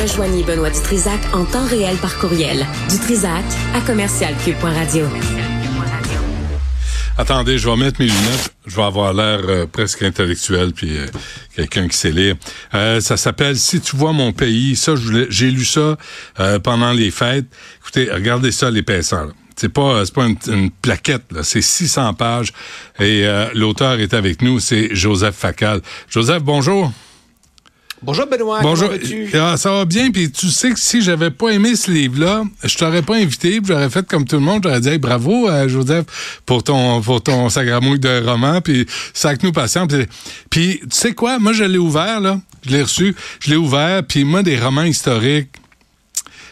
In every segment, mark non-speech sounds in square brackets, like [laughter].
Rejoignez Benoît Dutrisac en temps réel par courriel. Dutrisac à commercialcube.radio. Attendez, je vais mettre mes lunettes. Je vais avoir l'air euh, presque intellectuel, puis euh, quelqu'un qui sait lire. Euh, ça s'appelle Si tu vois mon pays. Ça, j'ai lu ça pendant les fêtes. Écoutez, regardez ça, l'épaisseur. C'est pas pas une, plaquette, c'est 600 pages. Et l'auteur est avec nous, c'est Joseph Facal. Joseph, bonjour. Bonjour Benoît. Bonjour. Ah, ça va bien. Puis tu sais que si j'avais pas aimé ce livre-là, je t'aurais pas invité. J'aurais fait comme tout le monde. J'aurais dit bravo à Joseph pour ton pour ton sagramouille de roman. Puis sac nous patient. Puis, puis tu sais quoi? Moi je l'ai ouvert là. Je l'ai reçu. Je l'ai ouvert. Puis moi des romans historiques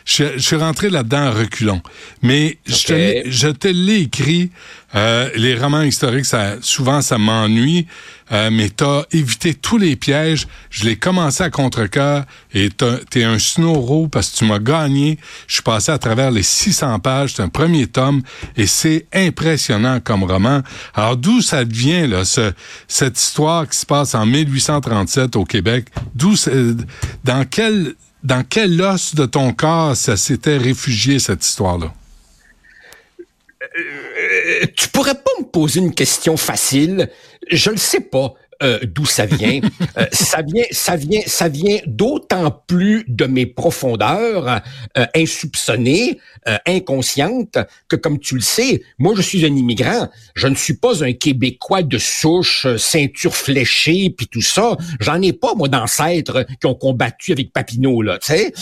je, suis rentré là-dedans en reculons. Mais je te, je te l'ai écrit. Euh, les romans historiques, ça, souvent, ça m'ennuie. Euh, mais t'as évité tous les pièges. Je l'ai commencé à contre-cœur et t'es un snow parce que tu m'as gagné. Je suis passé à travers les 600 pages. C'est un premier tome et c'est impressionnant comme roman. Alors d'où ça vient là, ce, cette histoire qui se passe en 1837 au Québec? D'où, dans quel dans quel os de ton corps ça s'était réfugié, cette histoire-là? Euh, tu pourrais pas me poser une question facile. Je le sais pas. Euh, d'où ça vient? Euh, ça vient, ça vient, ça vient d'autant plus de mes profondeurs euh, insoupçonnées, inconscientes, que comme tu le sais, moi je suis un immigrant. Je ne suis pas un Québécois de souche, ceinture fléchée, puis tout ça. J'en ai pas moi d'ancêtres qui ont combattu avec Papineau là, tu sais.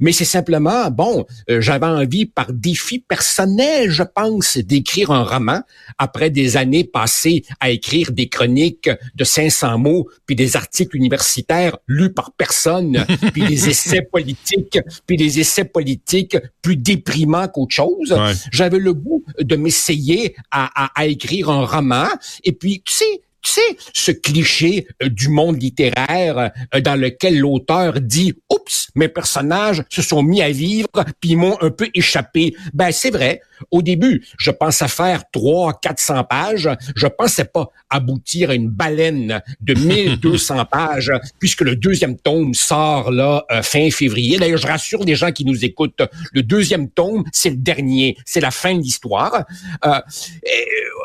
mais c'est simplement bon, j'avais envie par défi personnel, je pense, d'écrire un roman après des années passées à écrire des chroniques de 500 mots, puis des articles universitaires lus par personne, [laughs] puis des essais politiques, puis des essais politiques plus déprimants qu'autre chose. J'avais le goût de m'essayer à, à, à écrire un roman. Et puis, tu sais, tu sais, ce cliché euh, du monde littéraire euh, dans lequel l'auteur dit « Oups, mes personnages se sont mis à vivre puis m'ont un peu échappé. » Ben, c'est vrai. Au début, je pensais faire 3 400 pages. Je pensais pas aboutir à une baleine de 1200 [laughs] pages puisque le deuxième tome sort là euh, fin février. D'ailleurs, je rassure les gens qui nous écoutent, le deuxième tome, c'est le dernier, c'est la fin de l'histoire. Euh,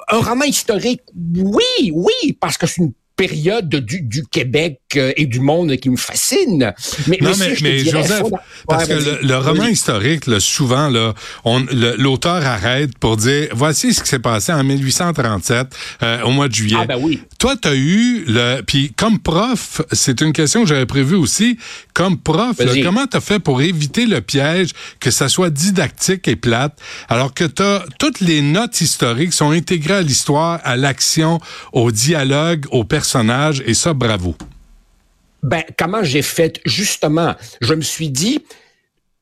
un roman historique, oui, oui, parce que c'est une période du, du, Québec euh, et du monde qui me fascine. Mais, non, mais, mais, Joseph, parce que le, roman historique, là, souvent, là, l'auteur arrête pour dire, voici ce qui s'est passé en 1837, euh, au mois de juillet. Ah ben oui. Toi, tu as eu, le, puis comme prof, c'est une question que j'avais prévue aussi, comme prof, comment tu as fait pour éviter le piège que ça soit didactique et plate, alors que as, toutes les notes historiques sont intégrées à l'histoire, à l'action, au dialogue, aux personnages et ça, bravo. Ben, comment j'ai fait? Justement, je me suis dit,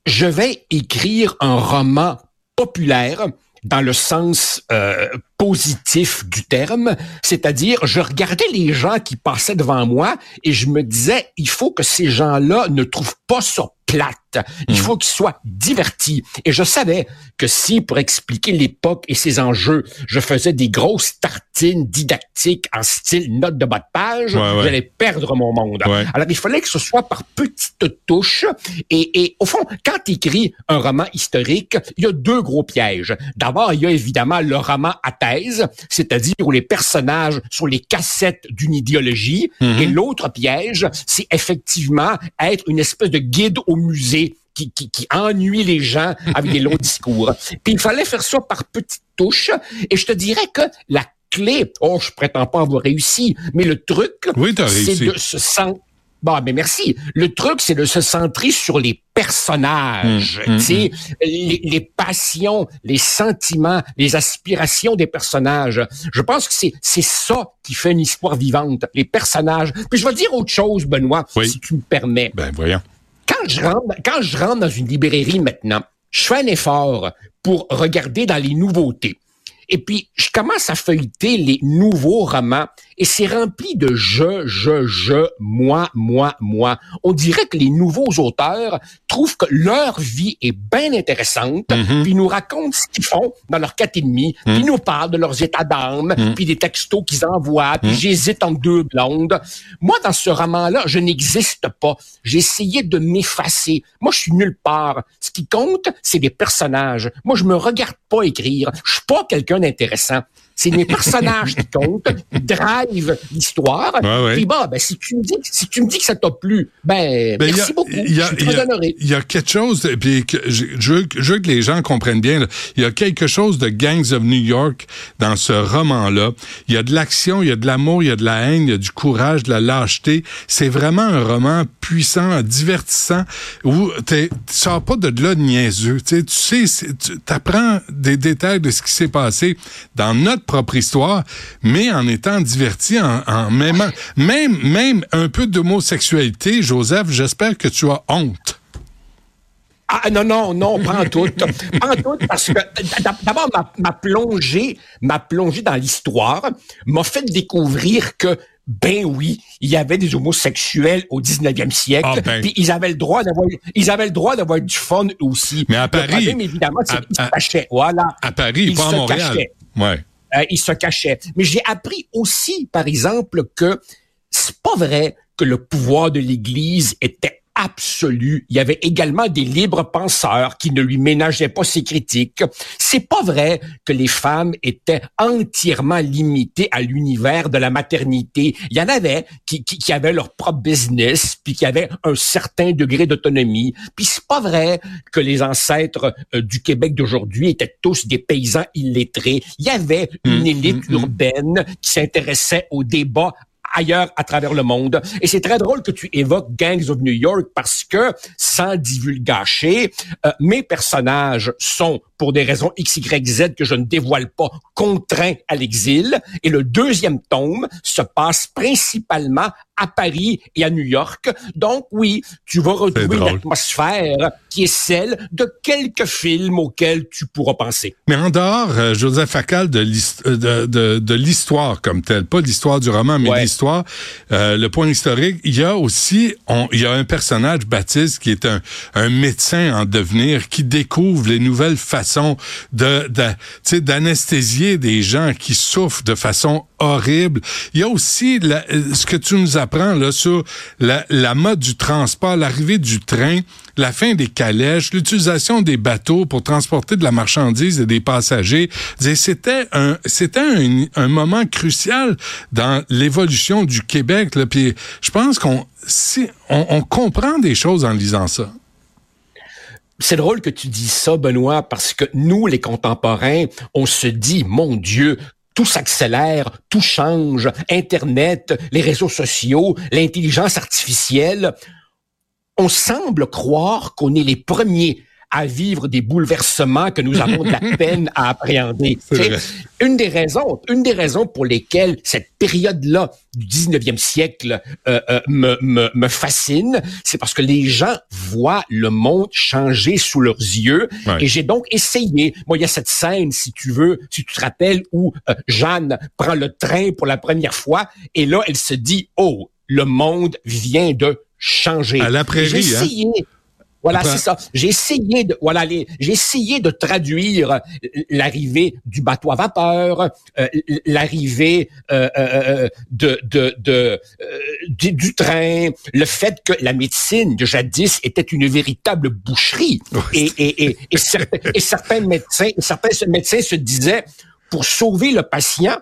je vais écrire un roman populaire dans le sens euh, positif du terme, c'est-à-dire je regardais les gens qui passaient devant moi et je me disais il faut que ces gens-là ne trouvent pas ça plate. Il faut qu'ils soient divertis. Et je savais que si, pour expliquer l'époque et ses enjeux, je faisais des grosses tartines didactiques en style note de bas de page, j'allais perdre mon monde. Alors, il fallait que ce soit par petites touches. Et, et au fond, quand tu écris un roman historique, il y a deux gros pièges. D'abord, il y a évidemment le roman à thèse, c'est-à-dire où les personnages sont les cassettes d'une idéologie. Hmm. Et l'autre piège, c'est effectivement être une espèce de guide au musée qui, qui, qui, ennuie les gens avec des longs discours. Puis il fallait faire ça par petites touches. Et je te dirais que la clé, oh, je prétends pas avoir réussi, mais le truc, c'est de se sentir Bon, mais merci. Le truc, c'est de se centrer sur les personnages, mmh. Les, les, passions, les sentiments, les aspirations des personnages. Je pense que c'est c'est ça qui fait une histoire vivante, les personnages. Puis je vais dire autre chose, Benoît, si tu me permets. Ben voyons quand je rentre, dans une librairie maintenant, je fais un effort pour regarder dans les nouveautés. Et puis, je commence à feuilleter les nouveaux romans et c'est rempli de je, je, je, moi, moi, moi. On dirait que les nouveaux auteurs trouvent que leur vie est bien intéressante, mm-hmm. puis nous racontent ce qu'ils font dans leur quatre et demi, puis mm. nous parlent de leurs états d'âme, mm. puis des textos qu'ils envoient, puis j'hésite entre deux blondes. Moi, dans ce roman-là, je n'existe pas. J'ai essayé de m'effacer. Moi, je suis nulle part. Ce qui compte, c'est des personnages. Moi, je me regarde pas écrire. Je suis pas quelqu'un d'intéressant. C'est mes personnages qui comptent, qui drive l'histoire. Puis bah, ben, si tu me dis, si tu me dis que ça t'a plu, ben, ben merci beaucoup. Y a, je suis très honoré. Il y a quelque chose, puis que je, veux, je, veux, que les gens comprennent bien. Il y a quelque chose de Gangs of New York dans ce roman-là. Il y a de l'action, il y a de l'amour, il y a de la haine, il y a du courage, de la lâcheté. C'est vraiment un roman puissant, divertissant, où tu sors pas de là de niaiseux. Tu sais, tu apprends des détails de ce qui s'est passé dans notre propre histoire, mais en étant diverti, en, en même, même, même un peu d'homosexualité, Joseph, j'espère que tu as honte. Ah non, non, non, pas en tout. pas en tout, parce que d'abord, ma, ma, plongée, ma plongée dans l'histoire m'a fait découvrir que ben oui, il y avait des homosexuels au 19e siècle, ah, ben. puis ils avaient le droit d'avoir ils avaient le droit d'avoir du fun aussi. Mais à Paris, problème, évidemment, c'est qu'ils se cachaient. Voilà. À Paris, pas à Montréal. Ouais. Euh, il se cachait. Mais j'ai appris aussi, par exemple, que c'est pas vrai que le pouvoir de l'Église était absolu. Il y avait également des libres penseurs qui ne lui ménageaient pas ses critiques. C'est pas vrai que les femmes étaient entièrement limitées à l'univers de la maternité. Il y en avait qui, qui, qui avaient leur propre business, puis qui avaient un certain degré d'autonomie. Puis c'est pas vrai que les ancêtres euh, du Québec d'aujourd'hui étaient tous des paysans illettrés. Il y avait une mmh, élite mmh, mmh. urbaine qui s'intéressait au débat ailleurs à travers le monde. Et c'est très drôle que tu évoques Gangs of New York parce que, sans divulgacher, euh, mes personnages sont, pour des raisons X, Y, Z que je ne dévoile pas, contraints à l'exil. Et le deuxième tome se passe principalement à Paris et à New York. Donc oui, tu vas retrouver une atmosphère qui est celle de quelques films auxquels tu pourras penser. Mais en dehors, euh, Joseph Facal, de l'histoire de, comme telle, pas l'histoire du roman, mais l'histoire, euh, le point historique, il y a aussi, il y a un personnage, Baptiste, qui est un, un médecin en devenir, qui découvre les nouvelles façons de, de d'anesthésier des gens qui souffrent de façon horrible. Il y a aussi ce que tu nous apprends là sur la, mode du transport, l'arrivée du train, la fin des calèches, l'utilisation des bateaux pour transporter de la marchandise et des passagers. C'était un c'était un, moment crucial dans l'évolution du Québec. Là. Puis je pense qu'on si, on comprend des choses en lisant ça. C'est drôle que tu dis ça, Benoît, parce que nous, les contemporains, on se dit, mon Dieu, tout s'accélère, tout change, Internet, les réseaux sociaux, l'intelligence artificielle. On semble croire qu'on est les premiers à vivre des bouleversements que nous avons de la [laughs] peine à appréhender. Une des raisons, une des raisons pour lesquelles cette période-là du 19e siècle euh, euh, me, me, me, fascine, c'est parce que les gens voient le monde changer sous leurs yeux. Et j'ai donc essayé. Moi, il y a cette scène, si tu veux, si tu te rappelles, où euh, Jeanne prend le train pour la première fois, et là, elle se dit, oh, le monde vient de changer. À la prairie, hein? Voilà, c'est ça. J'ai essayé de voilà, j'ai essayé de traduire euh, l'arrivée du bateau à vapeur, euh, l'arrivée euh, euh de, de, de du, train, le fait que la médecine de jadis était une véritable boucherie et, et, et, et, [laughs] certains, et certains médecins, certains médecins se disaient pour sauver le patient,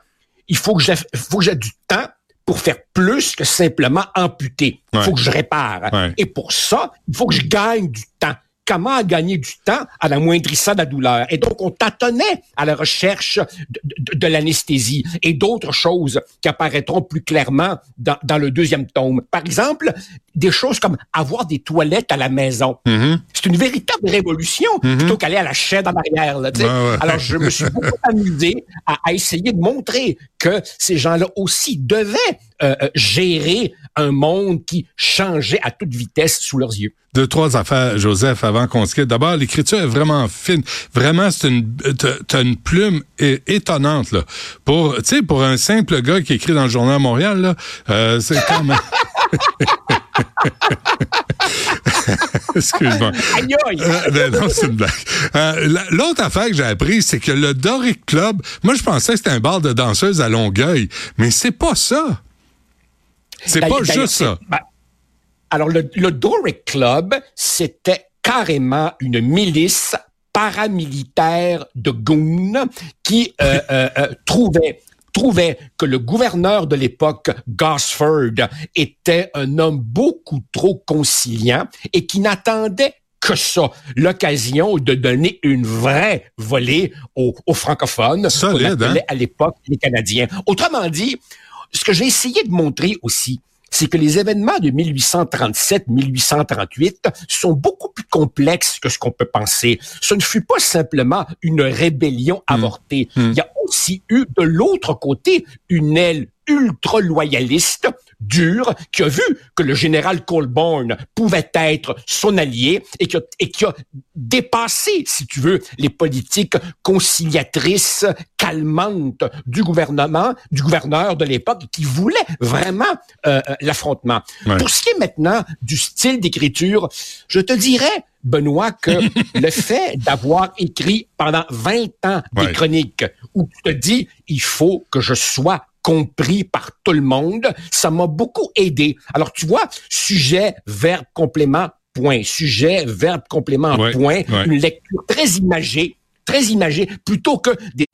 il faut que j'ai faut que j'ai du temps pour faire plus que simplement amputer. Il faut que je répare. Et pour ça, il faut que je gagne du temps. Comment gagner du temps à la moindrissant de la douleur? Et donc, on tâtonnait à la recherche de, l'anesthésie et d'autres choses qui apparaîtront plus clairement dans, dans, le deuxième tome. Par exemple, des choses comme avoir des toilettes à la maison. Mm-hmm. C'est une véritable révolution plutôt qu'aller à la chaîne en arrière. Là. Ouais. Alors, je me suis beaucoup [laughs] amusé à, à essayer de montrer que ces gens-là aussi devaient euh, euh, gérer un monde qui changeait à toute vitesse sous leurs yeux. Deux, trois affaires, Joseph, avant qu'on se quitte. D'abord, l'écriture est vraiment fine. Vraiment, c'est une, t'as- t'as une plume étonnante, là. Pour, tu sais, pour un simple gars qui écrit dans le Journal Montréal, là, euh, c'est quand même... [laughs] [laughs] [laughs] Excuse-moi. Euh, ben non, c'est une blague. Euh, la- L'autre affaire que j'ai appris, c'est que le Doric Club, moi, je pensais que c'était un bar de danseuses à Longueuil, mais c'est pas ça. C'est pas juste ça. ben, alors, le, le Doric Club, c'était carrément une milice paramilitaire de goons qui euh, euh, euh, trouvait trouvait que le gouverneur de l'époque, Gosford, était un homme beaucoup trop conciliant et qui n'attendait que ça, l'occasion de donner une vraie volée aux, aux francophones, Solide, qu'on appelait hein? à l'époque les Canadiens. Autrement dit, ce que j'ai essayé de montrer aussi, c'est que les événements de 1837-1838 sont beaucoup plus complexes que ce qu'on peut penser. Ce ne fut pas simplement une rébellion avortée. Mm. Il y a aussi eu de l'autre côté une aile ultra-loyaliste, dure, qui a vu que le général Colborne pouvait être son allié et qui a, et qui a dépassé, si tu veux, les politiques conciliatrices, calmantes du gouvernement, du gouverneur de l'époque, qui voulait vraiment euh, euh, l'affrontement. Ouais. Pour ce qui est maintenant du style d'écriture, je te dirais, Benoît, que [laughs] le fait d'avoir écrit pendant 20 ans des Ouais. chroniques où tu te dis, il faut que je sois compris par tout le monde, ça m'a beaucoup aidé. Alors, tu vois, sujet, verbe, complément, point. Sujet, verbe, complément, Ouais, point. ouais. Une lecture très imagée, très imagée, plutôt que des...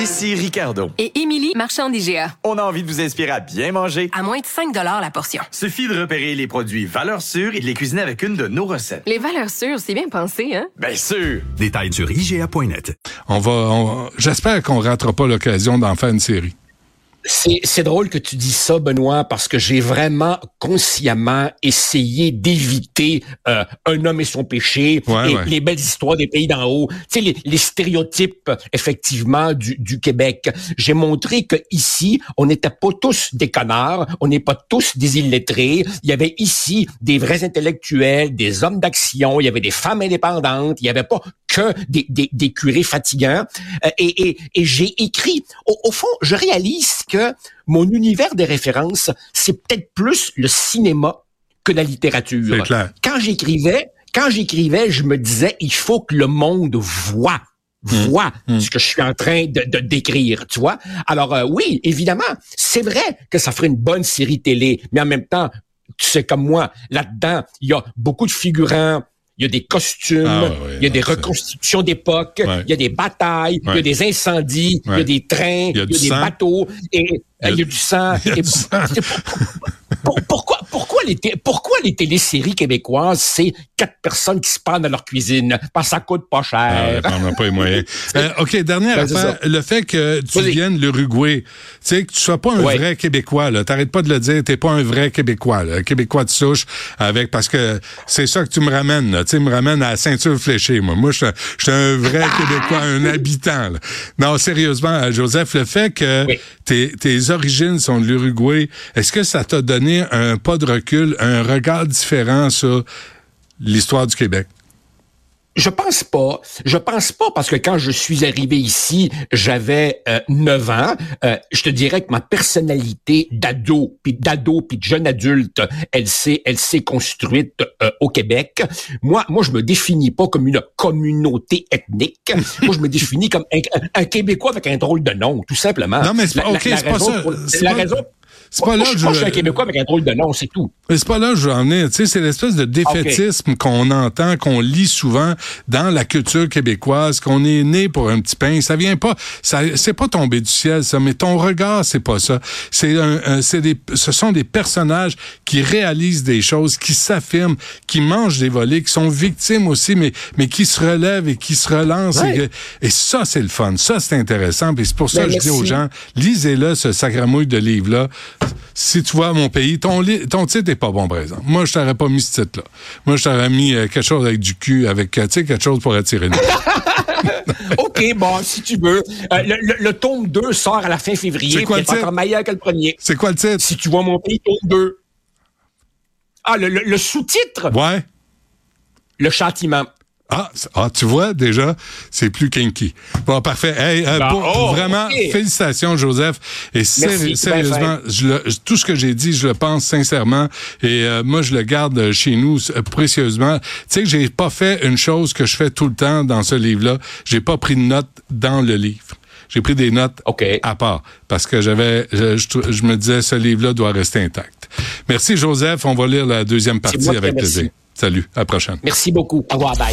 Ici Ricardo. et Émilie, marchand d'IGA. On a envie de vous inspirer à bien manger. À moins de 5 la portion. Suffit de repérer les produits valeurs sûres et de les cuisiner avec une de nos recettes. Les valeurs sûres, c'est bien pensé, hein? Bien sûr! Détails sur IGA.net. On va, on- j'espère qu'on ratera pas l'occasion d'en faire une série. C'est, drôle que tu dis ça, Benoît, parce que j'ai vraiment consciemment essayé d'éviter euh, un homme et son péché Ouais, et ouais. les belles histoires des pays d'en haut. Tu sais, les, les stéréotypes, effectivement, du, du Québec. J'ai montré que ici, on n'était pas tous des connards, on n'est pas tous des illettrés. Il y avait ici des vrais intellectuels, des hommes d'action, il y avait des femmes indépendantes, il n'y avait pas que des, des, des curés fatigants. Euh, et et, et j'ai écrit, au, au fond, je réalise que mon univers de référence, c'est peut-être plus le cinéma que la littérature. Clair. Quand j'écrivais, quand j'écrivais, je me disais, il faut que le monde voit voit ce que je suis en train de, de décrire, tu vois. Alors euh, oui, évidemment, c'est vrai que ça ferait une bonne série télé, mais en même temps, tu sais comme moi, là-dedans, il y a beaucoup de figurants, il y a des costumes, Ah ouais, ouais, il y a des non, reconstitutions d'époque, Ouais. il y a des batailles, il y a des incendies, il y a des trains, Il y a il du y a des sang. bateaux, et euh, il y a du sang. Il y a Et du sang. c'est pour- pour- pourquoi, pourquoi, les pourquoi les téléséries québécoises, c'est quatre personnes qui se pendent dans leur cuisine? Parce que ça coûte pas Ah, cher. on n'a pas les moyens. [laughs] Euh, OK, dernière Ben, affaire. Le fait que tu Vas-y. viennes de l'Uruguay, tu sais, que tu sois pas un vrai Québécois, là. T'arrêtes pas de le dire, t'es pas un vrai Québécois, là. Un Québécois de souche, avec, parce que c'est ça que tu me ramènes, là. Tu sais, me ramènes à la ceinture fléchée, moi. Moi, je suis- un vrai [laughs] Québécois, un habitant, là. Non, sérieusement, euh, Joseph, le fait que Oui. tes, tes origines sont de l'Uruguay, est-ce que ça t'a donné un pas de recul, un regard différent sur l'histoire du Québec? Je pense pas. Je pense pas parce que quand je suis arrivé ici, j'avais euh, 9 ans. Euh, je te dirais que ma personnalité d'ado, puis d'ado, puis de jeune adulte, elle s'est, elle s'est construite euh, au Québec. Moi, moi, je me définis pas comme une communauté ethnique. moi, je me définis comme un, un Québécois avec un drôle de nom, tout simplement. Non, mais c'est pas- pas raison ça. pour- la pas- raison. C'est pas Moi, là je que suis pas je- un Québécois avec un drôle de nom, c'est tout. Mais c'est pas là que je veux en venir. Tu sais, c'est l'espèce de défaitisme qu'on entend, qu'on lit souvent dans la culture québécoise, qu'on est né pour un petit pain. Ça vient pas, ça, c'est pas tombé du ciel, ça. Mais ton regard, c'est pas ça. C'est un, un- c'est des, ce sont des personnages qui réalisent des choses, qui s'affirment, qui mangent des volets, qui sont victimes aussi, mais, mais qui se relèvent et qui se relancent. Ouais. Et, et ça, c'est le fun. Ça, c'est intéressant. Puis c'est pour ça Ben, que je dis aux gens, lisez-le, ce sacramouille de livre-là. Si tu vois mon pays, ton, ton titre est pas bon, par exemple. Moi, je t'aurais pas mis ce titre-là. Moi, je t'aurais mis euh, quelque chose avec du cul, avec, euh, tu sais, quelque chose pour attirer [laughs] OK, bon, si tu veux. Euh, le, le- le tome 2 sort à la fin février, C'est quoi le titre? encore meilleur que le premier. C'est quoi le titre? Si tu vois mon pays, tome 2. Ah, le, le- le sous-titre, Ouais. le châtiment. Ah, ah, tu vois, déjà, c'est plus kinky. Bon, parfait. Hey, euh, Bah, pour- oh, vraiment, félicitations, Joseph. Et Merci, sérieusement, je le- tout ce que j'ai dit, je le pense sincèrement. Et euh, moi, je le garde chez nous euh, précieusement. Tu sais que j'ai pas fait une chose que je fais tout le temps dans ce livre-là. J'ai pas pris de notes dans le livre. J'ai pris des notes OK. à part parce que j'avais, je, je- je me disais, ce livre-là doit rester intact. Merci, Joseph. On va lire la deuxième partie avec plaisir. Salut. À la prochaine. Merci beaucoup. Au revoir, bye.